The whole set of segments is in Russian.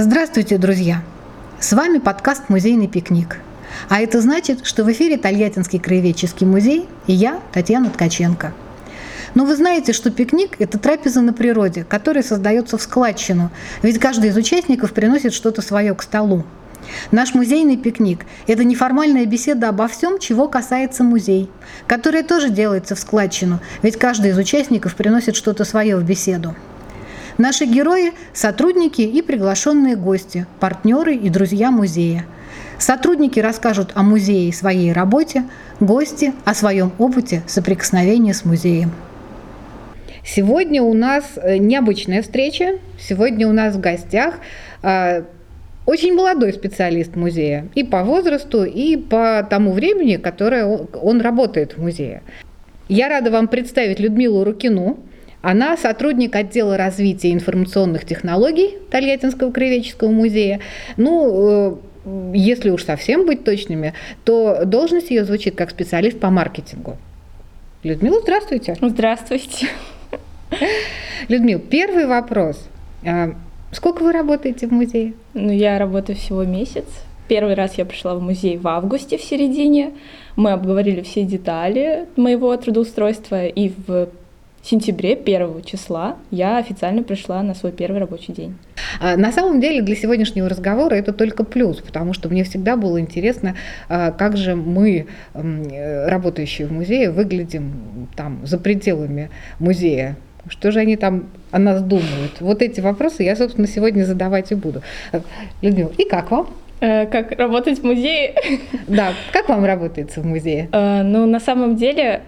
Здравствуйте, друзья! С вами подкаст «Музейный пикник». А это значит, что в эфире Тольяттинский краеведческий музей и я, Татьяна Ткаченко. Но вы знаете, что пикник – это трапеза на природе, которая создается в складчину, ведь каждый из участников приносит что-то свое к столу. Наш музейный пикник – это неформальная беседа обо всем, чего касается музей, которая тоже делается в складчину, ведь каждый из участников приносит что-то свое в беседу. Наши герои – сотрудники и приглашенные гости, партнеры и друзья музея. Сотрудники расскажут о музее и своей работе, гости – о своем опыте соприкосновения с музеем. Сегодня у нас э, необычная встреча. Сегодня у нас в гостях э, очень молодой специалист музея и по возрасту, и по тому времени, которое он работает в музее. Я рада вам представить Людмилу Рукину, она сотрудник отдела развития информационных технологий Тольяттинского краеведческого музея. Ну, э, если уж совсем быть точными, то должность ее звучит как специалист по маркетингу. Людмила, здравствуйте. Здравствуйте. Людмила, первый вопрос. А, сколько вы работаете в музее? Ну, я работаю всего месяц. Первый раз я пришла в музей в августе в середине. Мы обговорили все детали моего трудоустройства, и в сентябре, первого числа, я официально пришла на свой первый рабочий день. А, на самом деле для сегодняшнего разговора это только плюс, потому что мне всегда было интересно, а, как же мы, работающие в музее, выглядим там за пределами музея. Что же они там о нас думают? Вот эти вопросы я, собственно, сегодня задавать и буду. Людмила, и как вам? Э, как работать в музее? Да, как вам работается в музее? Э, ну, на самом деле,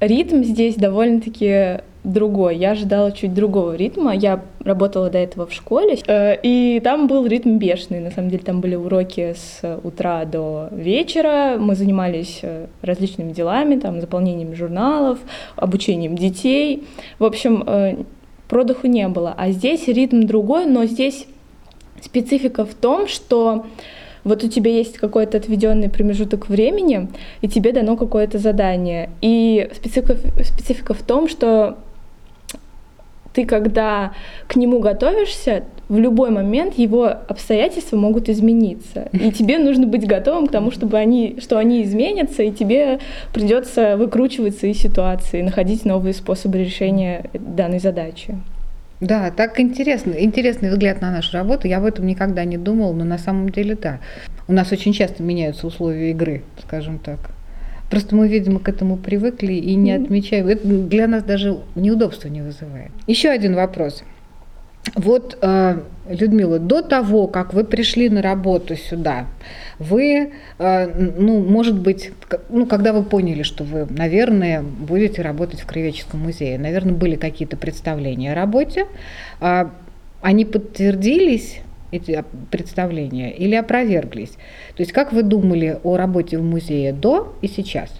ритм здесь довольно-таки другой. Я ожидала чуть другого ритма. Я работала до этого в школе, э, и там был ритм бешеный. На самом деле там были уроки с утра до вечера. Мы занимались э, различными делами, там, заполнением журналов, обучением детей. В общем, э, продыху не было. А здесь ритм другой, но здесь специфика в том, что вот у тебя есть какой-то отведенный промежуток времени, и тебе дано какое-то задание. И специфика, специфика в том, что ты, когда к нему готовишься, в любой момент его обстоятельства могут измениться. И тебе нужно быть готовым к тому, чтобы они, что они изменятся, и тебе придется выкручиваться из ситуации, находить новые способы решения данной задачи. Да, так интересно. Интересный взгляд на нашу работу. Я об этом никогда не думала, но на самом деле да. У нас очень часто меняются условия игры, скажем так. Просто мы, видимо, к этому привыкли и не отмечаем. Это для нас даже неудобства не вызывает. Еще один вопрос. Вот, э, Людмила, до того, как вы пришли на работу сюда, вы, э, ну, может быть, ну, когда вы поняли, что вы, наверное, будете работать в Краеведческом музее, наверное, были какие-то представления о работе, а они подтвердились, эти представления, или опроверглись? То есть как вы думали о работе в музее до и сейчас?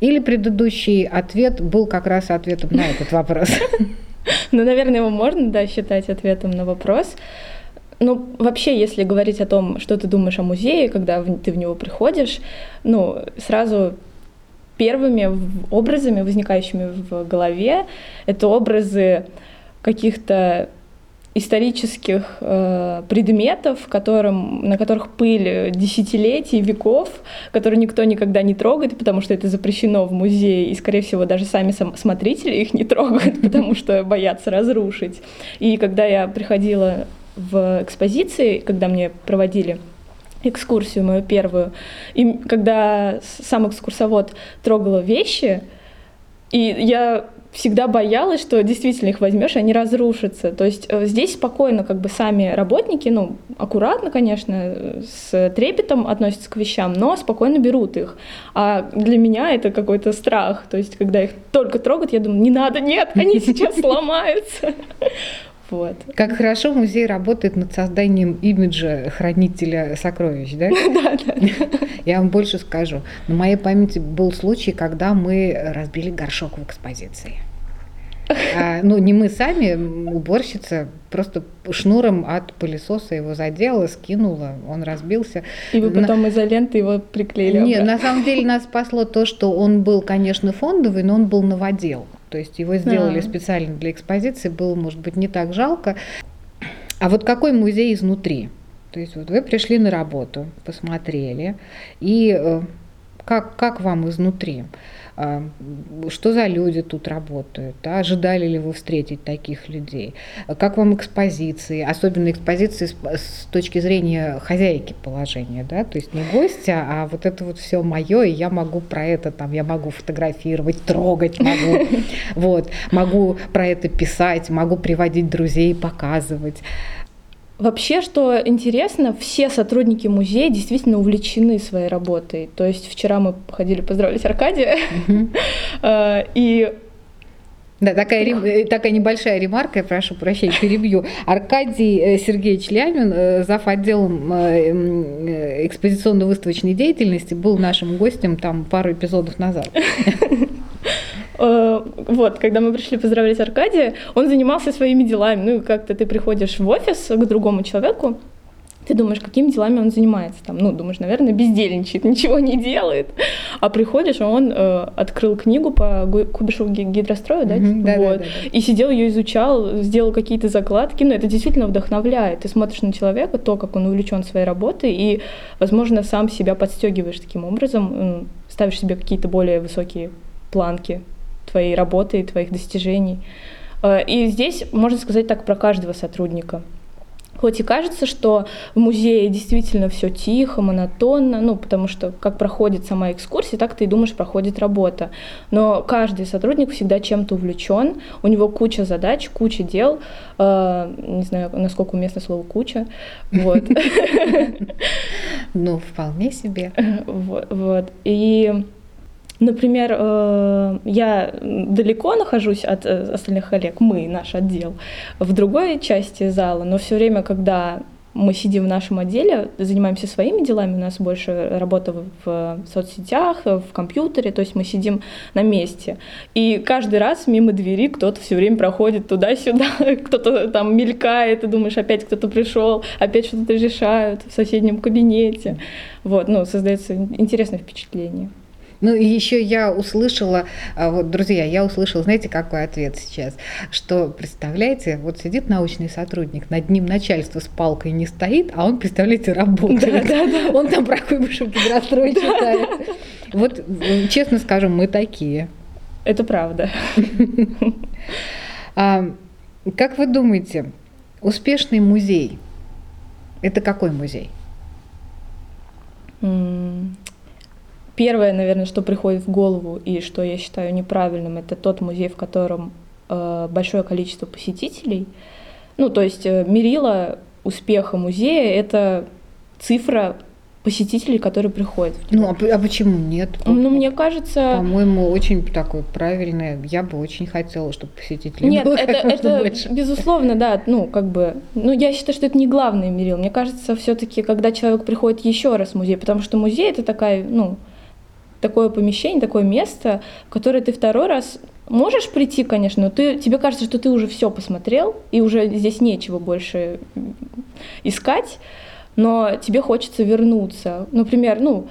Или предыдущий ответ был как раз ответом на этот вопрос? Ну, наверное, его можно, да, считать ответом на вопрос. Ну, вообще, если говорить о том, что ты думаешь о музее, когда ты в него приходишь, ну, сразу первыми образами, возникающими в голове, это образы каких-то исторических э, предметов, которым, на которых пыль десятилетий, веков, которые никто никогда не трогает, потому что это запрещено в музее, и, скорее всего, даже сами сам, смотрители их не трогают, потому что боятся разрушить. И когда я приходила в экспозиции, когда мне проводили экскурсию мою первую, и когда сам экскурсовод трогала вещи, и я всегда боялась, что действительно их возьмешь, они разрушатся. То есть э, здесь спокойно как бы сами работники, ну, аккуратно, конечно, с трепетом относятся к вещам, но спокойно берут их. А для меня это какой-то страх. То есть когда их только трогают, я думаю, не надо, нет, они сейчас сломаются. Вот. Как хорошо музей работает над созданием имиджа хранителя сокровищ, да? Да, да. Я вам больше скажу. На моей памяти был случай, когда мы разбили горшок в экспозиции. А, ну, не мы сами, уборщица просто шнуром от пылесоса его задела, скинула, он разбился. И вы потом на... изолентой его приклеили? Нет, на самом деле нас спасло то, что он был, конечно, фондовый, но он был новодел. То есть его сделали а. специально для экспозиции, было, может быть, не так жалко. А вот какой музей изнутри? То есть вот вы пришли на работу, посмотрели, и э, как, как вам изнутри? А, что за люди тут работают, да? ожидали ли вы встретить таких людей, как вам экспозиции, особенно экспозиции с, с точки зрения хозяйки положения, да, то есть не гостя, а вот это вот все мое, и я могу про это там, я могу фотографировать, трогать могу, вот, могу про это писать, могу приводить друзей, показывать. Вообще, что интересно, все сотрудники музея действительно увлечены своей работой. То есть вчера мы ходили поздравить Аркадия, э, и да, такая, э, такая небольшая ремарка, я прошу прощения, перебью. Аркадий э, Сергеевич Лямин, зав. отделом экспозиционно-выставочной деятельности, был нашим гостем там пару эпизодов назад. Э, вот, когда мы пришли поздравлять Аркадия, он занимался своими делами. Ну, и как-то ты приходишь в офис к другому человеку, ты думаешь, какими делами он занимается? Там, ну, думаешь, наверное, бездельничает, ничего не делает. А приходишь, а он э, открыл книгу по Кубишу гидрострою, да? Mm-hmm, да, вот. да, да, да. И сидел ее изучал, сделал какие-то закладки. Ну, это действительно вдохновляет. Ты смотришь на человека, то, как он увлечен своей работой, и, возможно, сам себя подстегиваешь таким образом, ставишь себе какие-то более высокие планки твоей работы и твоих достижений. Э, и здесь можно сказать так про каждого сотрудника. Хоть и кажется, что в музее действительно все тихо, монотонно, ну, потому что как проходит сама экскурсия, так ты и думаешь, проходит работа. Но каждый сотрудник всегда чем-то увлечен, у него куча задач, куча дел, э, не знаю, насколько уместно слово куча, вот. Ну, вполне себе. Вот. И Например, э, я далеко нахожусь от э, остальных коллег, мы, наш отдел, в другой части зала, но все время, когда мы сидим в нашем отделе, занимаемся своими делами, у нас больше работа в соцсетях, в компьютере, то есть мы сидим на месте. И каждый раз мимо двери кто-то все время проходит туда-сюда, кто-то там мелькает, и думаешь, опять кто-то пришел, опять что-то решают в соседнем кабинете. Вот, ну, создается интересное впечатление. Ну и еще я услышала, а, вот, друзья, я услышала, знаете, какой ответ сейчас, что, представляете, вот сидит научный сотрудник, над ним начальство с палкой не стоит, а он, представляете, работает. Да, да, да. Он там про Куйбышев гидрострой читает. Вот, честно скажем, мы такие. Это правда. А, как вы думаете, успешный музей – это какой музей? Первое, наверное, что приходит в голову и что я считаю неправильным, это тот музей, в котором э, большое количество посетителей. Ну, то есть э, мерила успеха музея — это цифра посетителей, которые приходят. Ну, а, а почему нет? Ну, мне кажется... По-моему, очень такое правильное. Я бы очень хотела, чтобы посетителей нет, было это, как можно это больше. безусловно, да, ну, как бы... Ну, я считаю, что это не главный мерил. Мне кажется, все таки когда человек приходит еще раз в музей, потому что музей — это такая, ну, такое помещение, такое место, в которое ты второй раз можешь прийти, конечно, но ты, тебе кажется, что ты уже все посмотрел, и уже здесь нечего больше искать, но тебе хочется вернуться. Например, ну,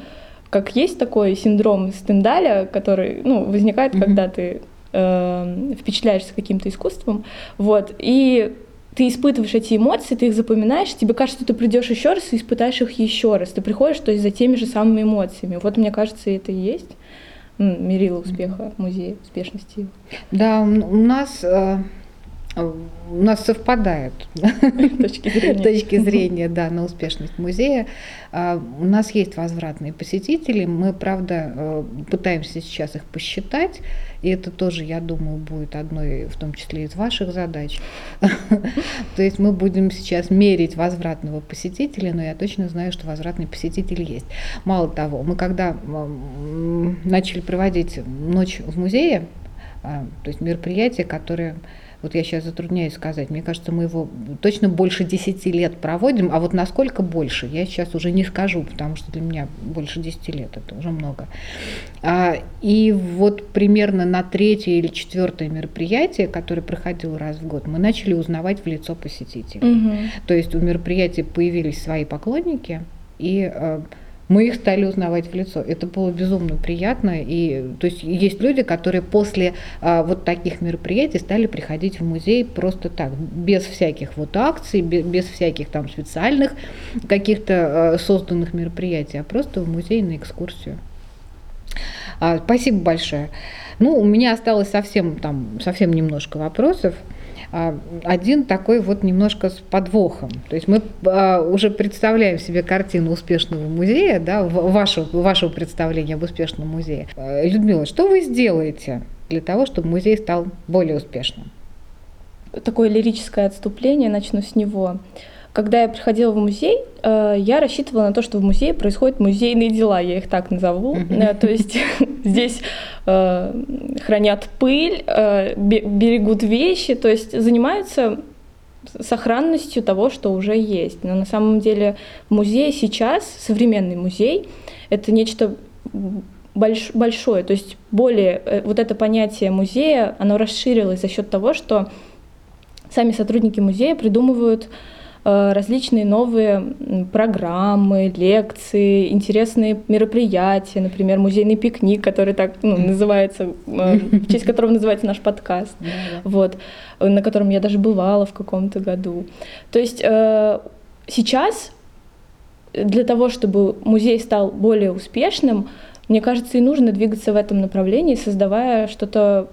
как есть такой синдром Стендаля, который ну, возникает, mm-hmm. когда ты э, впечатляешься каким-то искусством, вот, и ты испытываешь эти эмоции, ты их запоминаешь, тебе кажется, что ты придешь еще раз и испытаешь их еще раз. Ты приходишь, то есть за теми же самыми эмоциями. Вот мне кажется, это и есть мерило успеха музея, успешности. Да, у нас э, у нас совпадают точки зрения. точки зрения да, на успешность музея. А, у нас есть возвратные посетители. Мы, правда, э, пытаемся сейчас их посчитать. И это тоже, я думаю, будет одной, в том числе из ваших задач. То есть мы будем сейчас мерить возвратного посетителя, но я точно знаю, что возвратный посетитель есть. Мало того, мы когда начали проводить ночь в музее, а, то есть мероприятие, которое вот я сейчас затрудняюсь сказать, мне кажется, мы его точно больше 10 лет проводим, а вот насколько больше, я сейчас уже не скажу, потому что для меня больше 10 лет, это уже много. А, и вот примерно на третье или четвертое мероприятие, которое проходило раз в год, мы начали узнавать в лицо посетителей. Угу. То есть у мероприятия появились свои поклонники, и э, мы их стали узнавать в лицо. Это было безумно приятно. И, то есть есть люди, которые после а, вот таких мероприятий стали приходить в музей просто так, без всяких вот акций, без, без всяких там специальных каких-то а, созданных мероприятий, а просто в музей на экскурсию. А, спасибо большое. Ну, у меня осталось совсем там совсем немножко вопросов. А, один такой вот немножко с подвохом. То есть мы а, уже представляем себе картину успешного музея, да, вашего, вашего представления об успешном музее. А, Людмила, что вы сделаете для того, чтобы музей стал более успешным? Такое лирическое отступление, начну с него. Когда я приходила в музей, э, я рассчитывала на то, что в музее происходят музейные дела, я их так назову. Mm-hmm. То есть здесь э, хранят пыль, берегут вещи, то есть занимаются сохранностью того, что уже есть. Но на самом деле музей сейчас, современный музей, это нечто больш, большое. То есть более вот это понятие музея, оно расширилось за счет того, что сами сотрудники музея придумывают Э, различные новые программы, лекции, интересные мероприятия, например, музейный пикник, который так ну, называется, э, в честь которого называется наш подкаст, вот, на котором я даже бывала в каком-то году. То есть э, сейчас для того, чтобы музей стал более успешным, мне кажется, и нужно двигаться в этом направлении, создавая что-то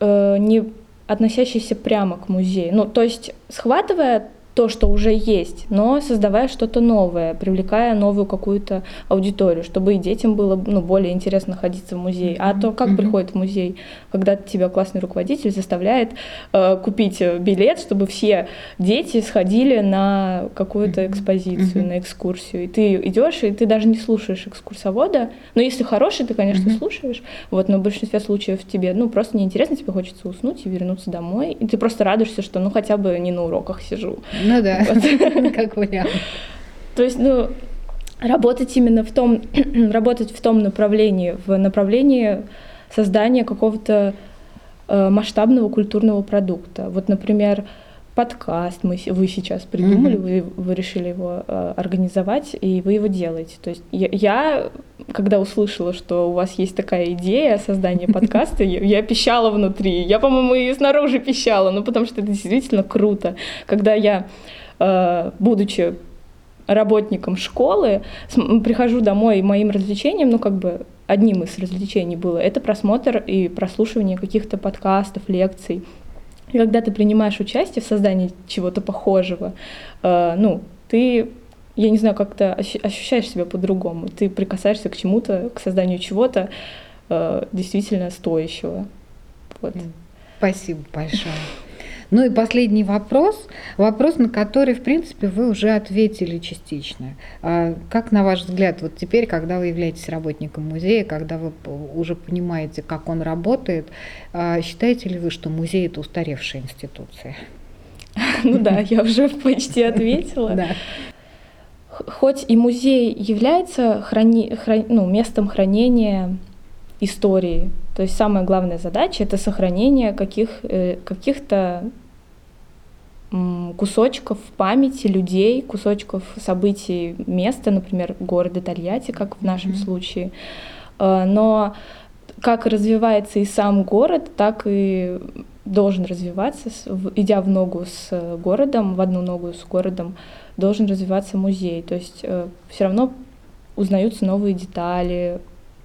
не относящийся прямо к музею. Ну, то есть схватывая то, что уже есть, но создавая что-то новое, привлекая новую какую-то аудиторию, чтобы и детям было ну, более интересно находиться в музее. А то как mm-hmm. приходит в музей, когда тебя классный руководитель заставляет э, купить билет, чтобы все дети сходили на какую-то экспозицию, mm-hmm. на экскурсию. И ты идешь, и ты даже не слушаешь экскурсовода. Но если хороший, ты, конечно, mm-hmm. слушаешь. Вот, но в большинстве случаев тебе ну, просто неинтересно, тебе хочется уснуть и вернуться домой. И ты просто радуешься, что ну хотя бы не на уроках сижу. Ну да, как вариант. То есть, ну, работать именно в том, работать в том направлении, в направлении создания какого-то э, масштабного культурного продукта. Вот, например, подкаст мы, вы сейчас придумали, mm-hmm. вы, вы решили его э, организовать, и вы его делаете. То есть я, я, когда услышала, что у вас есть такая идея создания подкаста, я, я пищала внутри. Я, по-моему, и снаружи пищала, ну потому что это действительно круто. Когда я, э, будучи работником школы, прихожу домой, и моим развлечением, ну как бы одним из развлечений было, это просмотр и прослушивание каких-то подкастов, лекций. И когда ты принимаешь участие в создании чего-то похожего, э, ну, ты, я не знаю, как-то ощущаешь себя по-другому. Ты прикасаешься к чему-то, к созданию чего-то э, действительно стоящего. Вот. Спасибо большое. Ну и последний вопрос, вопрос, на который, в принципе, вы уже ответили частично. А как, на ваш взгляд, вот теперь, когда вы являетесь работником музея, когда вы уже понимаете, как он работает, а считаете ли вы, что музей – это устаревшая институция? Ну да, я уже почти ответила. Да. Хоть и музей является храни, храни, ну, местом хранения истории, то есть самая главная задача это сохранение каких, э, каких-то кусочков памяти людей, кусочков событий места, например, города Тольятти, как в нашем mm-hmm. случае. Э, но как развивается и сам город, так и должен развиваться, идя в ногу с городом, в одну ногу с городом, должен развиваться музей. То есть э, все равно узнаются новые детали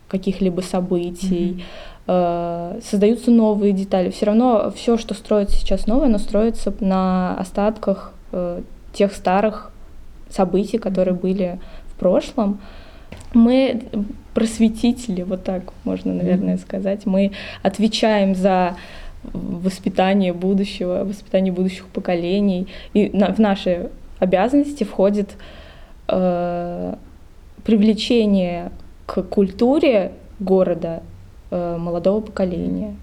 каких-либо событий. Mm-hmm Э, создаются новые детали. Все равно все, что строится сейчас новое, оно строится на остатках э, тех старых событий, которые были в прошлом. Мы просветители, вот так можно, наверное, сказать. Мы отвечаем за воспитание будущего, воспитание будущих поколений. И на, в наши обязанности входит э, привлечение к культуре города Э, молодого поколения.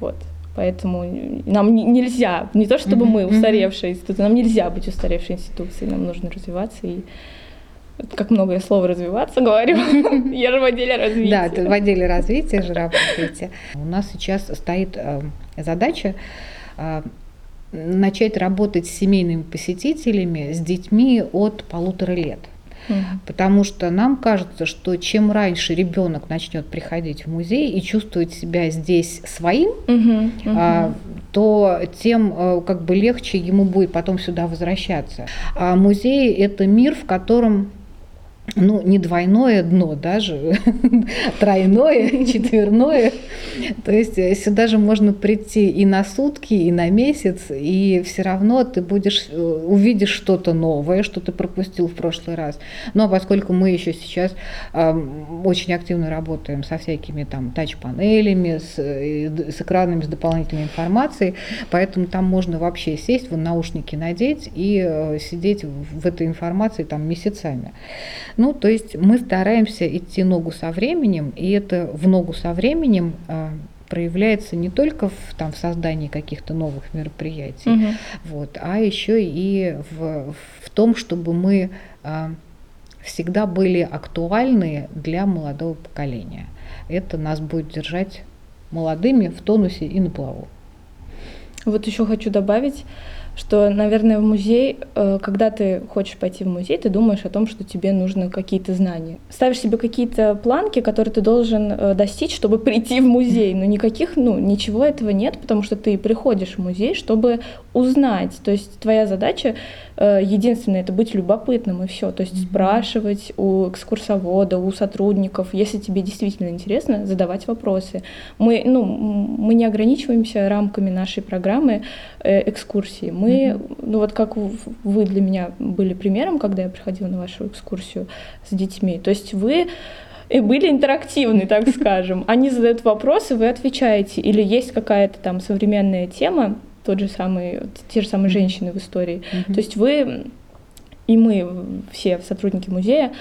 Вот. Поэтому нам нельзя, не то чтобы мы устаревшие институты, нам нельзя быть устаревшей институцией, нам нужно развиваться и как много я слова развиваться говорю. Я же в отделе развития. Да, в отделе развития же работаете. У нас сейчас стоит э, задача э, начать работать с семейными посетителями, с детьми от полутора лет. Угу. Потому что нам кажется, что чем раньше ребенок начнет приходить в музей и чувствовать себя здесь своим, угу, угу. то тем э, как бы легче ему будет потом сюда возвращаться. А музей это мир, в котором ну, не двойное дно даже, тройное, четверное. То есть э, сюда же можно прийти и на сутки, и на месяц, и все равно ты будешь, э, увидишь что-то новое, что ты пропустил в прошлый раз. Но ну, а поскольку мы еще сейчас э, очень активно работаем со всякими там тач-панелями, с, э, с экранами с дополнительной информацией, поэтому там можно вообще сесть, в наушники надеть и э, сидеть в этой информации там месяцами. Ну, то есть мы стараемся идти ногу со временем, и это в ногу со временем а, проявляется не только в, там, в создании каких-то новых мероприятий, угу. вот, а еще и в, в том, чтобы мы а, всегда были актуальны для молодого поколения. Это нас будет держать молодыми в тонусе и на плаву. Вот еще хочу добавить, что, наверное, в музей, э, когда ты хочешь пойти в музей, ты думаешь о том, что тебе нужны какие-то знания. Ставишь себе какие-то планки, которые ты должен э, достичь, чтобы прийти в музей. Но никаких, ну, ничего этого нет, потому что ты приходишь в музей, чтобы узнать. То есть твоя задача Э, единственное, это быть любопытным и все. То есть спрашивать у экскурсовода, у сотрудников, если тебе действительно интересно, задавать вопросы. Мы, ну, мы не ограничиваемся рамками нашей программы экскурсии. Мы, mm-hmm. ну вот как вы для меня были примером, когда я приходила на вашу экскурсию с детьми. То есть вы и были интерактивны, так скажем. Они задают вопросы, вы отвечаете. Или есть какая-то там современная тема, тот же самый, те же самые женщины в истории. Mm-hmm. То есть вы и мы, все сотрудники музея,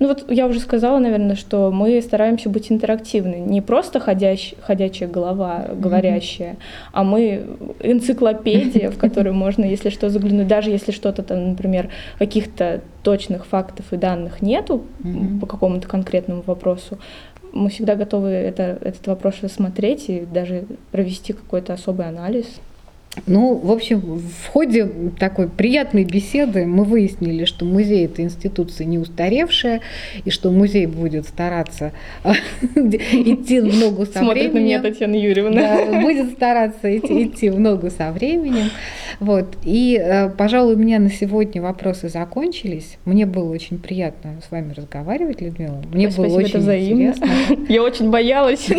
ну вот я уже сказала, наверное, что мы стараемся быть интерактивны. Не просто ходящ, ходячая голова, говорящая, mm-hmm. а мы энциклопедия, в которую можно, если что, заглянуть. Даже если что-то там, например, каких-то точных фактов и данных нету mm-hmm. по какому-то конкретному вопросу, мы всегда готовы это, этот вопрос рассмотреть и даже провести какой-то особый анализ. Ну, в общем, в ходе такой приятной беседы мы выяснили, что музей – это институция не устаревшая, и что музей будет стараться идти в ногу со Смотрит временем. на меня Татьяна Юрьевна. Будет стараться идти, идти в ногу со временем. Вот. И, э, пожалуй, у меня на сегодня вопросы закончились. Мне было очень приятно с вами разговаривать, Людмила. Мне Спасибо, было очень интересно. Я очень боялась.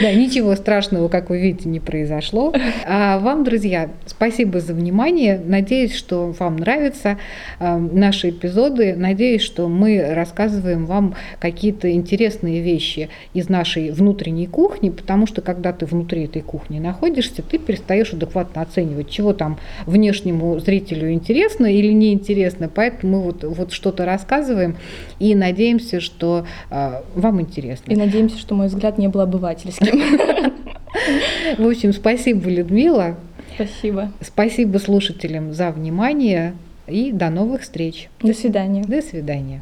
Да, ничего страшного, как вы видите, не произошло. А вам, друзья, спасибо за внимание. Надеюсь, что вам нравятся э, наши эпизоды. Надеюсь, что мы рассказываем вам какие-то интересные вещи из нашей внутренней кухни, потому что когда ты внутри этой кухни находишься, ты перестаешь адекватно оценивать, чего там внешнему зрителю интересно или неинтересно. Поэтому мы вот, вот что-то рассказываем и надеемся, что э, вам интересно. И надеемся, что мой взгляд не был обывательским. В общем, спасибо, Людмила. Спасибо. Спасибо слушателям за внимание и до новых встреч. До свидания. До свидания.